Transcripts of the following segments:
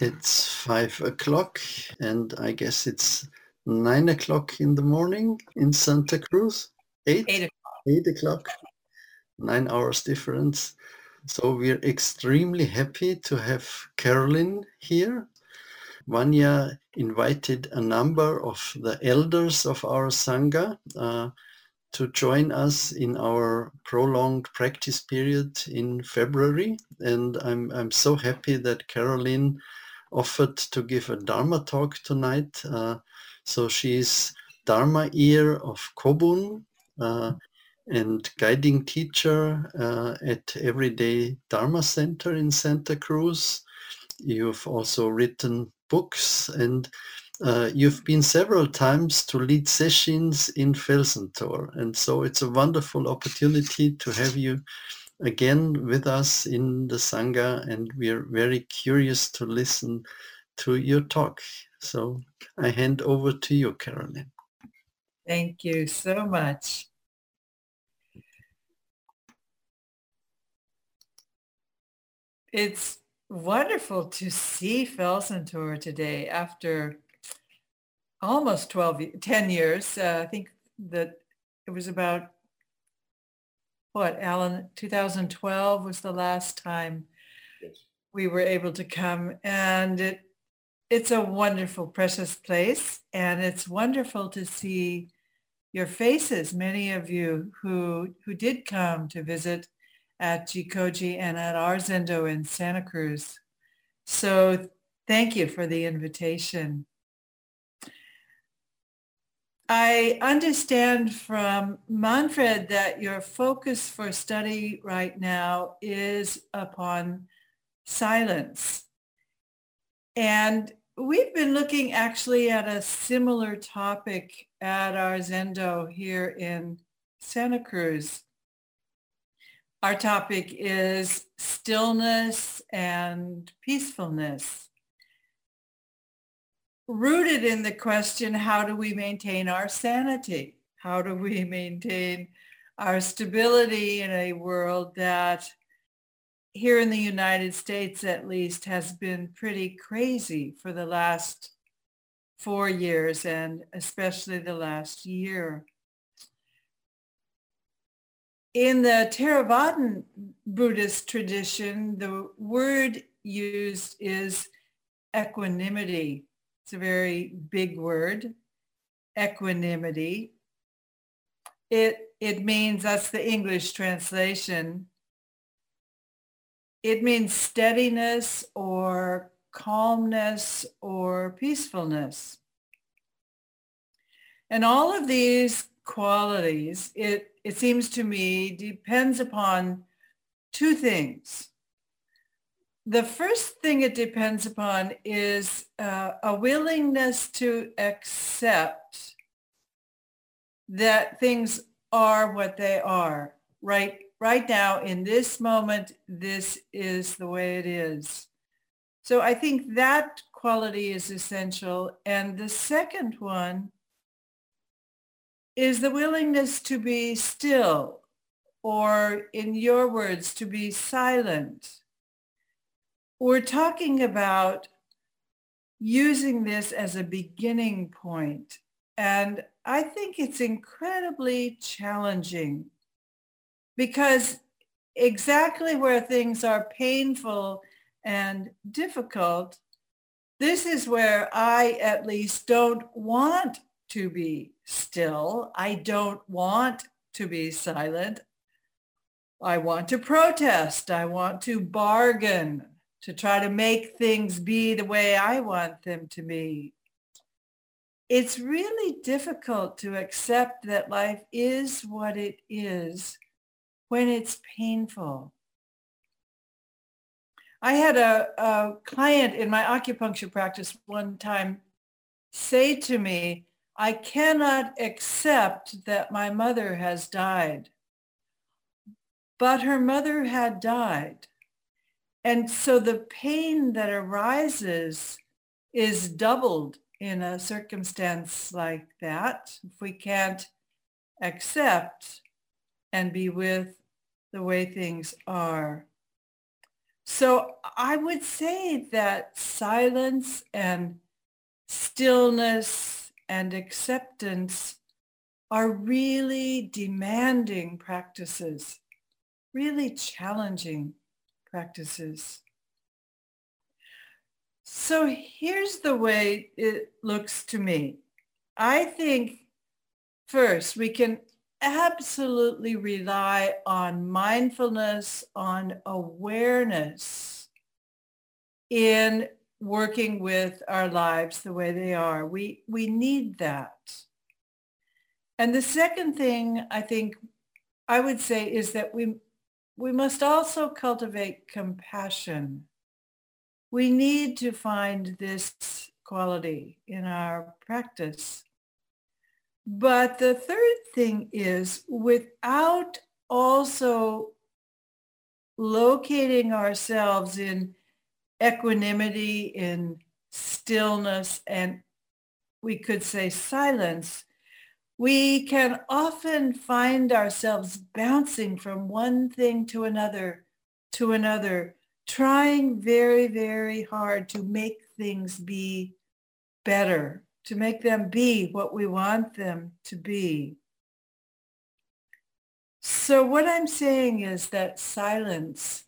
It's five o'clock, and I guess it's nine o'clock in the morning in Santa Cruz. Eight? Eight o'clock. Eight o'clock. Nine hours difference. So we're extremely happy to have Carolyn here. Vanya invited a number of the elders of our Sangha uh, to join us in our prolonged practice period in February. And I'm, I'm so happy that Caroline offered to give a Dharma talk tonight. Uh, so she's Dharma heir of Kobun uh, and guiding teacher uh, at Everyday Dharma Center in Santa Cruz. You've also written books and uh, you've been several times to lead sessions in Felsentor. And so it's a wonderful opportunity to have you again with us in the Sangha. And we are very curious to listen to your talk. So I hand over to you, Carolyn. Thank you so much. It's wonderful to see Felsentor today after almost 12, 10 years. Uh, I think that it was about, what, Alan, 2012 was the last time yes. we were able to come. And it, it's a wonderful, precious place. And it's wonderful to see your faces, many of you who, who did come to visit at Jikoji and at our Zendo in Santa Cruz. So thank you for the invitation. I understand from Manfred that your focus for study right now is upon silence. And we've been looking actually at a similar topic at our Zendo here in Santa Cruz. Our topic is stillness and peacefulness. Rooted in the question, how do we maintain our sanity? How do we maintain our stability in a world that here in the United States at least has been pretty crazy for the last four years and especially the last year in the Theravadan Buddhist tradition, the word used is equanimity. It's a very big word, equanimity. It, it means, that's the English translation, it means steadiness or calmness or peacefulness. And all of these qualities, it, it seems to me, depends upon two things. The first thing it depends upon is uh, a willingness to accept that things are what they are. Right, right now, in this moment, this is the way it is. So I think that quality is essential. And the second one is the willingness to be still, or in your words, to be silent. We're talking about using this as a beginning point, and I think it's incredibly challenging because exactly where things are painful and difficult, this is where I at least don't want to be still. I don't want to be silent. I want to protest. I want to bargain to try to make things be the way I want them to be. It's really difficult to accept that life is what it is when it's painful. I had a, a client in my acupuncture practice one time say to me, I cannot accept that my mother has died. But her mother had died. And so the pain that arises is doubled in a circumstance like that. If we can't accept and be with the way things are. So I would say that silence and stillness and acceptance are really demanding practices, really challenging practices. So here's the way it looks to me. I think first we can absolutely rely on mindfulness, on awareness in working with our lives the way they are. We, we need that. And the second thing I think I would say is that we, we must also cultivate compassion. We need to find this quality in our practice. But the third thing is without also locating ourselves in equanimity, in stillness, and we could say silence, we can often find ourselves bouncing from one thing to another, to another, trying very, very hard to make things be better to make them be what we want them to be. So what I'm saying is that silence,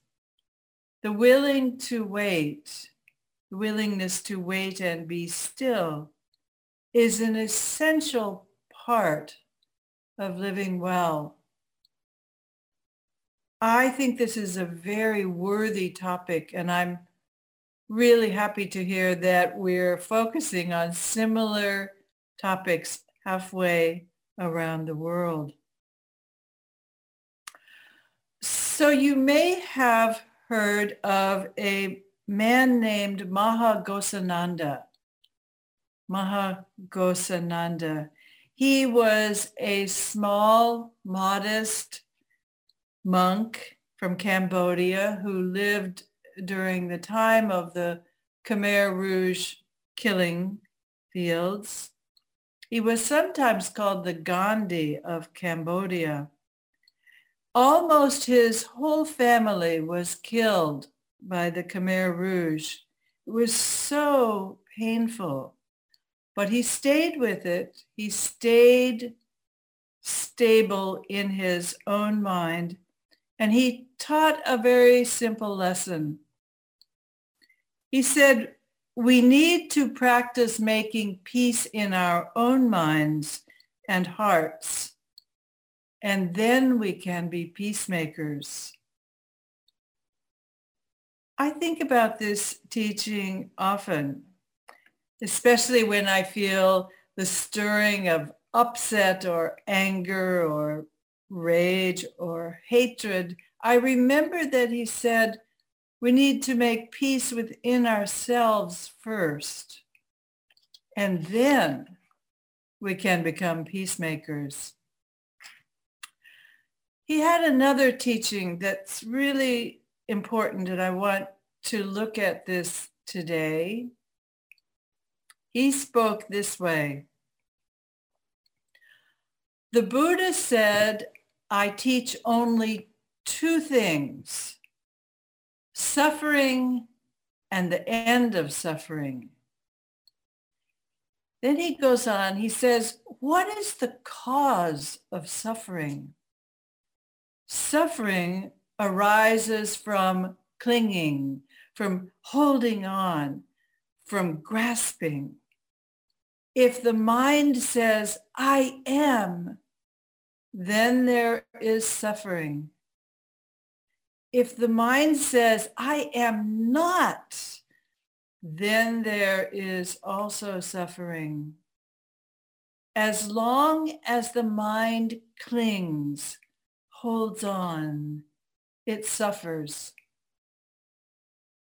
the willing to wait, the willingness to wait and be still is an essential part of living well. I think this is a very worthy topic and I'm really happy to hear that we're focusing on similar topics halfway around the world. So you may have heard of a man named Maha Ghosananda. Mahagosananda. He was a small, modest monk from Cambodia who lived during the time of the Khmer Rouge killing fields. He was sometimes called the Gandhi of Cambodia. Almost his whole family was killed by the Khmer Rouge. It was so painful. But he stayed with it. He stayed stable in his own mind. And he taught a very simple lesson. He said, we need to practice making peace in our own minds and hearts, and then we can be peacemakers. I think about this teaching often, especially when I feel the stirring of upset or anger or rage or hatred. I remember that he said, we need to make peace within ourselves first. And then we can become peacemakers. He had another teaching that's really important and I want to look at this today. He spoke this way. The Buddha said, I teach only two things suffering and the end of suffering. Then he goes on, he says, what is the cause of suffering? Suffering arises from clinging, from holding on, from grasping. If the mind says, I am, then there is suffering if the mind says, I am not, then there is also suffering. As long as the mind clings, holds on, it suffers.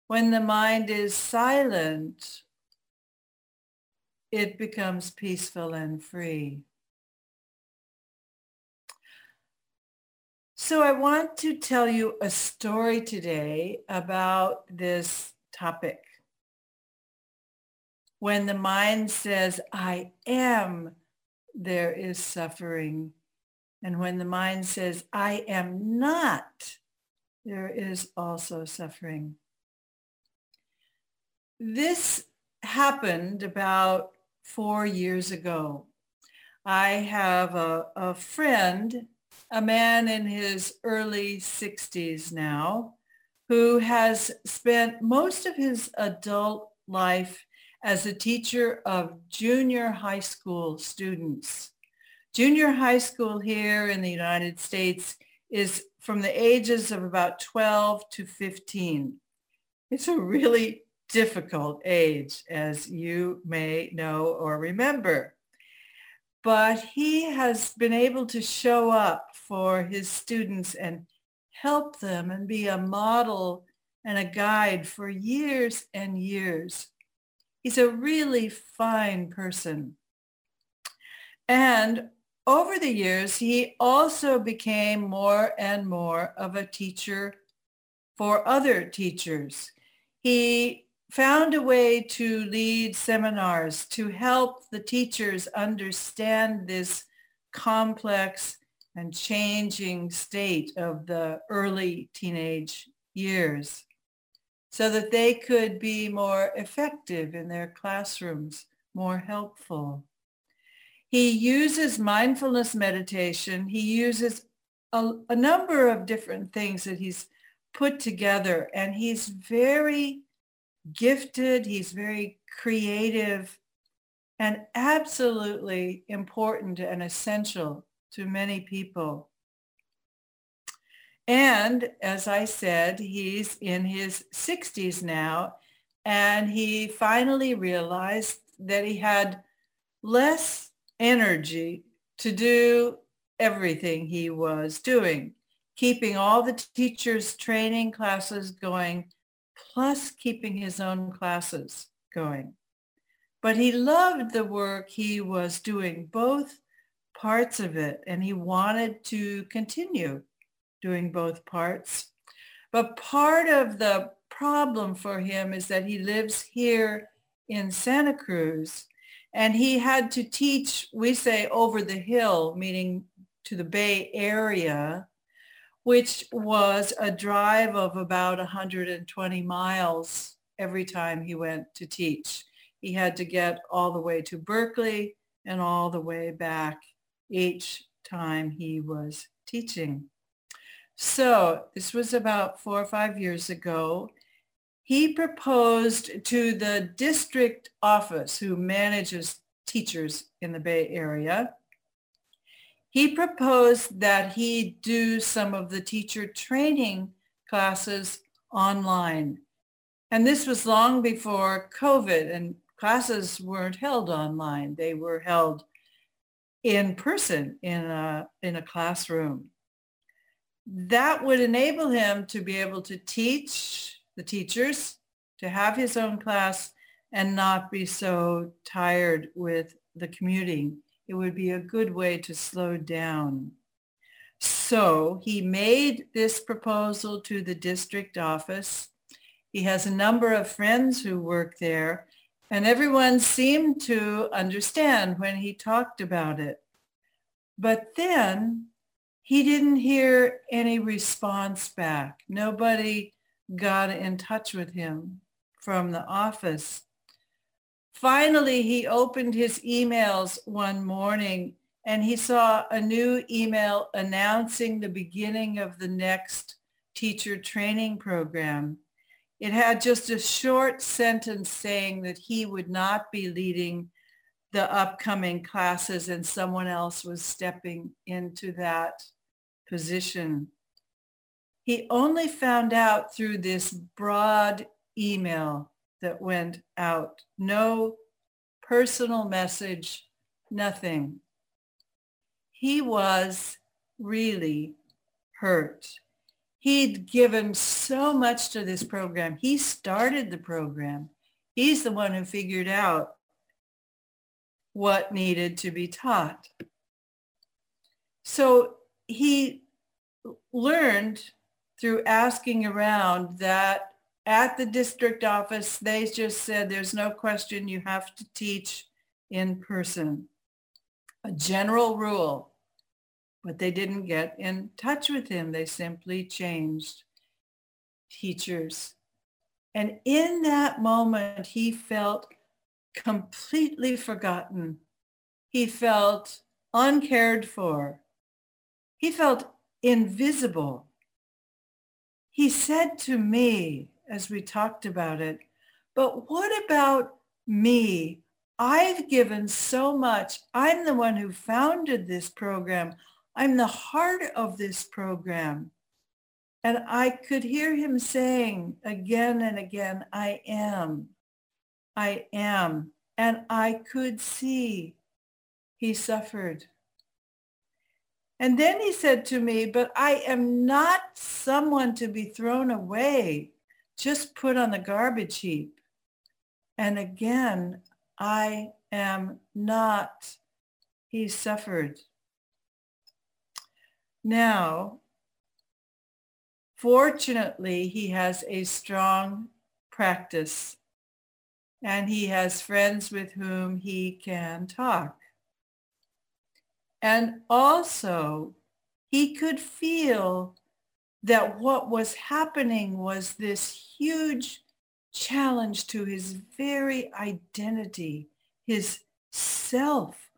When the mind is silent, it becomes peaceful and free. So I want to tell you a story today about this topic. When the mind says, I am, there is suffering. And when the mind says, I am not, there is also suffering. this happened about four years ago. I have a, a friend, a man in his early 60s now, who has spent most of his adult life as a teacher of junior high school students. Junior high school here in the United States is from the ages of about 12 to 15. It's a really difficult age, as you may know or remember. But he has been able to show up for his students and help them and be a model and a guide for years and years. He's a really fine person. And over the years, he also became more and more of a teacher for other teachers. He found a way to lead seminars to help the teachers understand this complex and changing state of the early teenage years so that they could be more effective in their classrooms, more helpful. He uses mindfulness meditation. He uses a, a number of different things that he's put together and he's very gifted. He's very creative and absolutely important and essential to many people. And as I said, he's in his 60s now, and he finally realized that he had less energy to do everything he was doing, keeping all the teachers' training classes going, plus keeping his own classes going. But he loved the work he was doing, both parts of it, and he wanted to continue doing both parts. But part of the problem for him is that he lives here in Santa Cruz and he had to teach, we say over the hill, meaning to the Bay Area, which was a drive of about 120 miles every time he went to teach. He had to get all the way to Berkeley and all the way back each time he was teaching. So this was about four or five years ago. He proposed to the district office who manages teachers in the Bay Area. He proposed that he do some of the teacher training classes online. And this was long before COVID and classes weren't held online. They were held in person in a, in a classroom that would enable him to be able to teach the teachers, to have his own class and not be so tired with the commuting. It would be a good way to slow down. So he made this proposal to the district office. He has a number of friends who work there and everyone seemed to understand when he talked about it. But then he didn't hear any response back. Nobody got in touch with him from the office. Finally, he opened his emails one morning and he saw a new email announcing the beginning of the next teacher training program. It had just a short sentence saying that he would not be leading the upcoming classes and someone else was stepping into that position. He only found out through this broad email that went out. No personal message, nothing. He was really hurt. He'd given so much to this program. He started the program. He's the one who figured out what needed to be taught. So he learned through asking around that at the district office, they just said, there's no question you have to teach in person. A general rule, but they didn't get in touch with him. They simply changed teachers. And in that moment, he felt completely forgotten. He felt uncared for. He felt invisible. He said to me, as we talked about it, but what about me? I've given so much. I'm the one who founded this program. I'm the heart of this program. And I could hear him saying again and again, I am, I am. And I could see he suffered. And then he said to me, but I am not someone to be thrown away, just put on the garbage heap. And again, I am not. He suffered. Now, fortunately, he has a strong practice and he has friends with whom he can talk. And also, he could feel that what was happening was this huge challenge to his very identity, his self.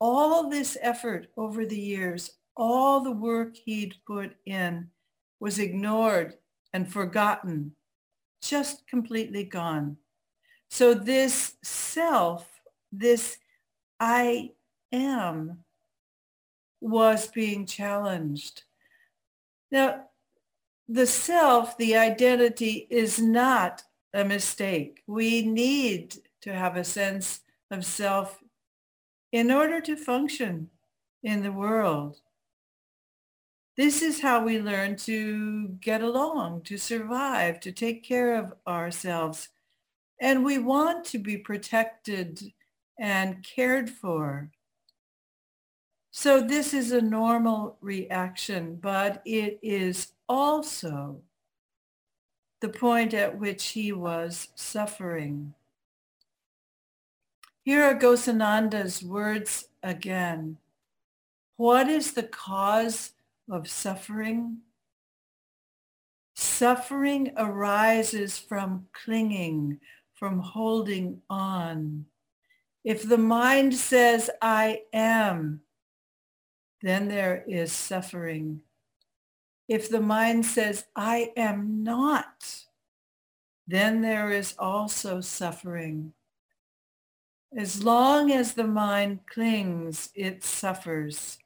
All this effort over the years, all the work he'd put in was ignored and forgotten, just completely gone. So this self, this I am, was being challenged. Now, the self, the identity is not a mistake. We need to have a sense of self in order to function in the world. This is how we learn to get along, to survive, to take care of ourselves. And we want to be protected and cared for. So this is a normal reaction, but it is also the point at which he was suffering. Here are Ghosananda's words again. What is the cause of suffering? Suffering arises from clinging, from holding on. If the mind says, I am, then there is suffering. If the mind says, I am not, then there is also suffering. As long as the mind clings, it suffers.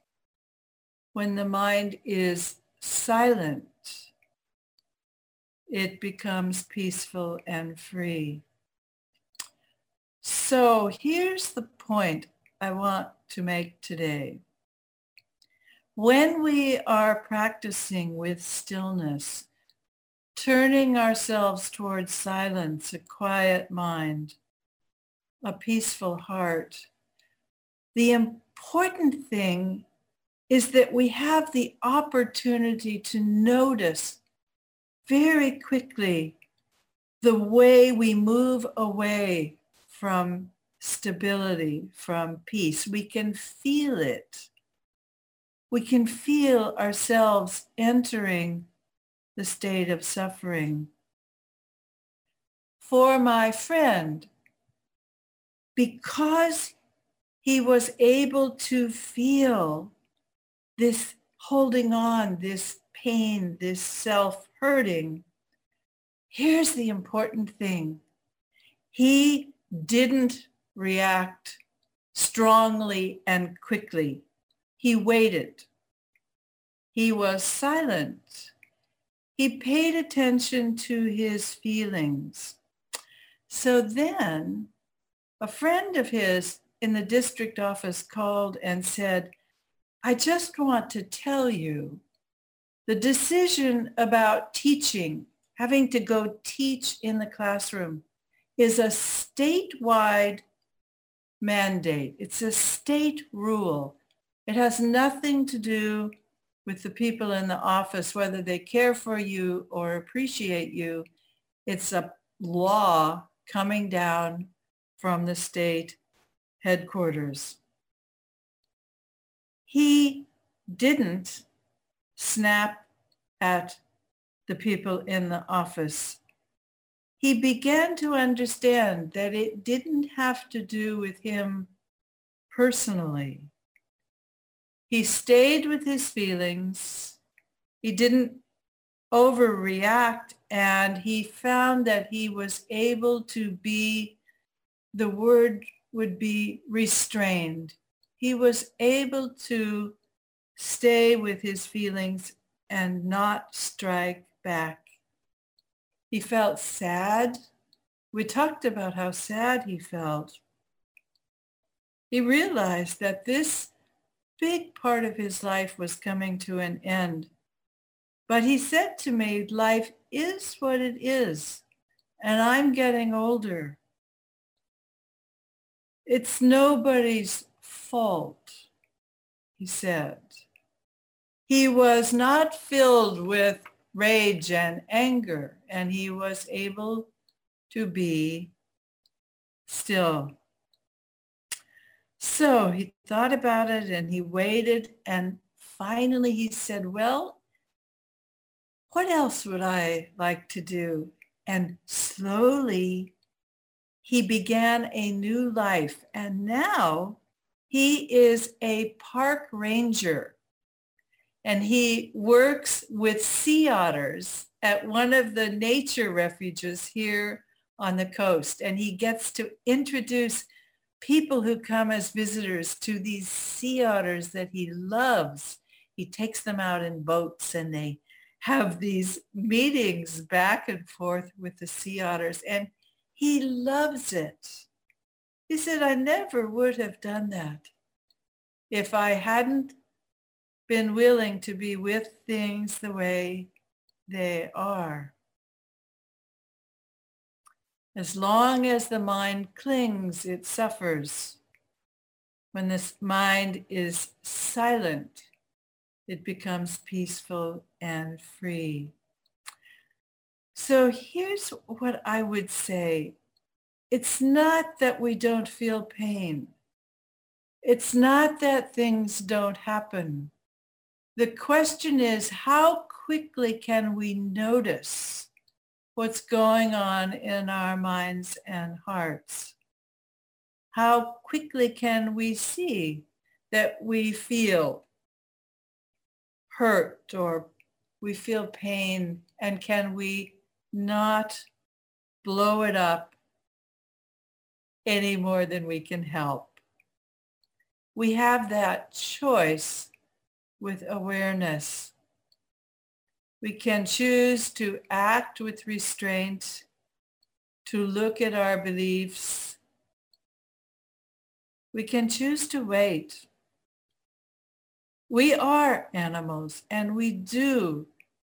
When the mind is silent, it becomes peaceful and free. So here's the point I want to make today. When we are practicing with stillness, turning ourselves towards silence, a quiet mind, a peaceful heart, the important thing is that we have the opportunity to notice very quickly the way we move away from stability, from peace. We can feel it we can feel ourselves entering the state of suffering. For my friend, because he was able to feel this holding on, this pain, this self-hurting, here's the important thing. He didn't react strongly and quickly. He waited. He was silent. He paid attention to his feelings. So then a friend of his in the district office called and said, I just want to tell you the decision about teaching, having to go teach in the classroom is a statewide mandate. It's a state rule. It has nothing to do with the people in the office, whether they care for you or appreciate you. It's a law coming down from the state headquarters. He didn't snap at the people in the office. he began to understand that it didn't have to do with him personally. He stayed with his feelings. He didn't overreact and he found that he was able to be, the word would be restrained. He was able to stay with his feelings and not strike back. He felt sad. We talked about how sad he felt. He realized that this big part of his life was coming to an end. But he said to me, life is what it is, and I'm getting older. It's nobody's fault, he said. He was not filled with rage and anger, and he was able to be still. So he thought about it and he waited and finally he said, well, what else would I like to do? And slowly he began a new life. And now he is a park ranger and he works with sea otters at one of the nature refuges here on the coast. And he gets to introduce people who come as visitors to these sea otters that he loves. He takes them out in boats and they have these meetings back and forth with the sea otters. And he loves it. He said, I never would have done that if I hadn't been willing to be with things the way they are. As long as the mind clings, it suffers. When this mind is silent, it becomes peaceful and free. So here's what I would say. It's not that we don't feel pain. It's not that things don't happen. The question is, how quickly can we notice what's going on in our minds and hearts? How quickly can we see that we feel hurt or we feel pain and can we not blow it up any more than we can help? We have that choice with awareness. We can choose to act with restraint, to look at our beliefs. We can choose to wait. We are animals and we do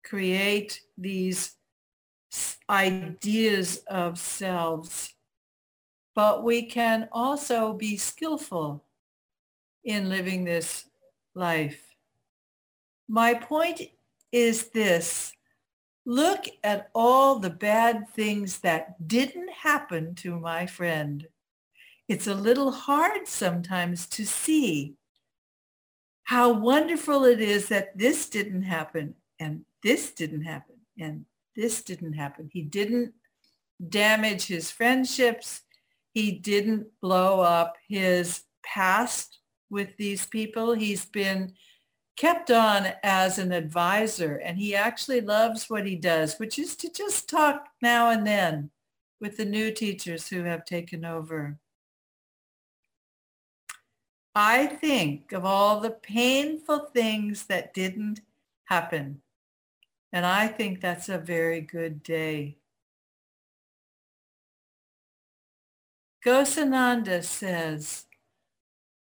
create these ideas of selves, but we can also be skillful in living this life. My point is this. Look at all the bad things that didn't happen to my friend. It's a little hard sometimes to see how wonderful it is that this didn't happen and this didn't happen and this didn't happen. He didn't damage his friendships. He didn't blow up his past with these people. He's been kept on as an advisor and he actually loves what he does, which is to just talk now and then with the new teachers who have taken over. I think of all the painful things that didn't happen. And I think that's a very good day. Ghosananda says,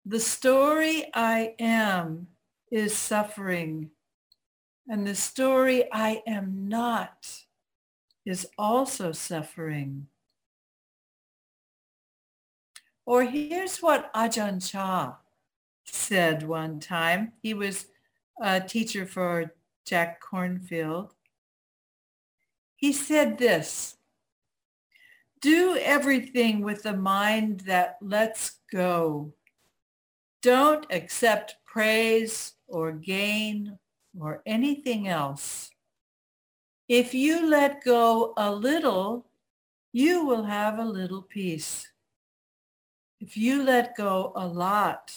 the story I am is suffering. And the story I am not is also suffering. Or here's what Ajahn Chah said one time. He was a teacher for Jack Kornfield. He said this, do everything with a mind that lets go. Don't accept praise or gain or anything else. If you let go a little, you will have a little peace. If you let go a lot,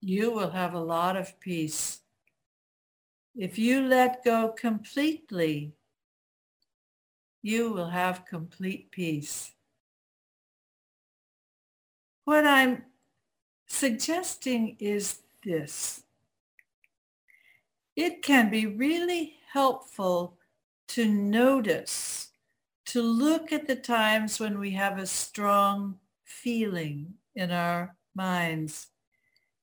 you will have a lot of peace. If you let go completely, you will have complete peace. What I'm suggesting is this. It can be really helpful to notice, to look at the times when we have a strong feeling in our minds.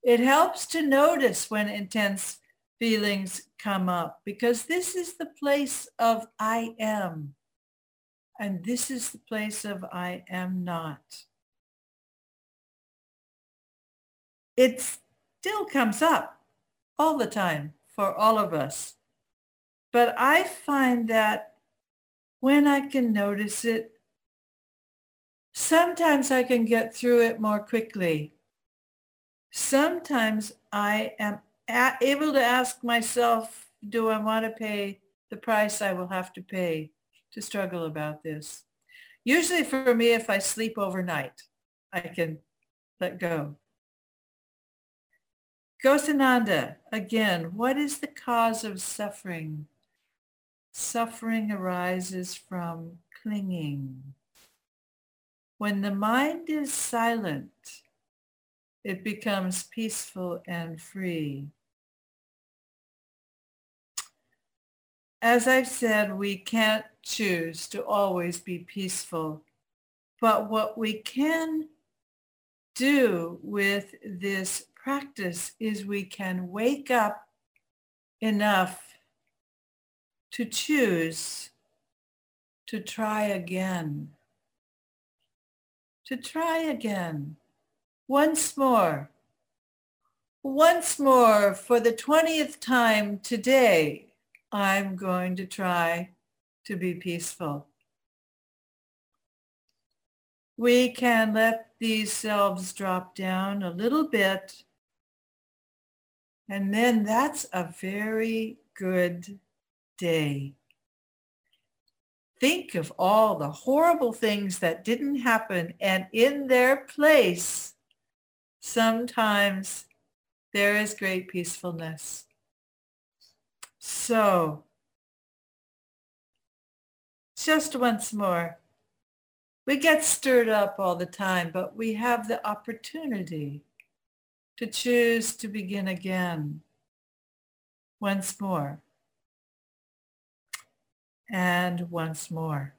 It helps to notice when intense feelings come up because this is the place of I am. And this is the place of I am not. It still comes up all the time for all of us. But I find that when I can notice it, sometimes I can get through it more quickly. Sometimes I am able to ask myself, do I want to pay the price I will have to pay to struggle about this? Usually for me, if I sleep overnight, I can let go. Ghosananda, again, what is the cause of suffering? Suffering arises from clinging. When the mind is silent, it becomes peaceful and free. As I've said, we can't choose to always be peaceful, but what we can do with this practice is we can wake up enough to choose to try again. To try again. Once more. Once more for the 20th time today, I'm going to try to be peaceful. We can let these selves drop down a little bit and then that's a very good day. Think of all the horrible things that didn't happen and in their place, sometimes there is great peacefulness. So, just once more, we get stirred up all the time, but we have the opportunity to choose to begin again once more and once more.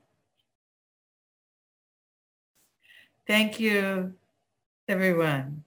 Thank you, everyone.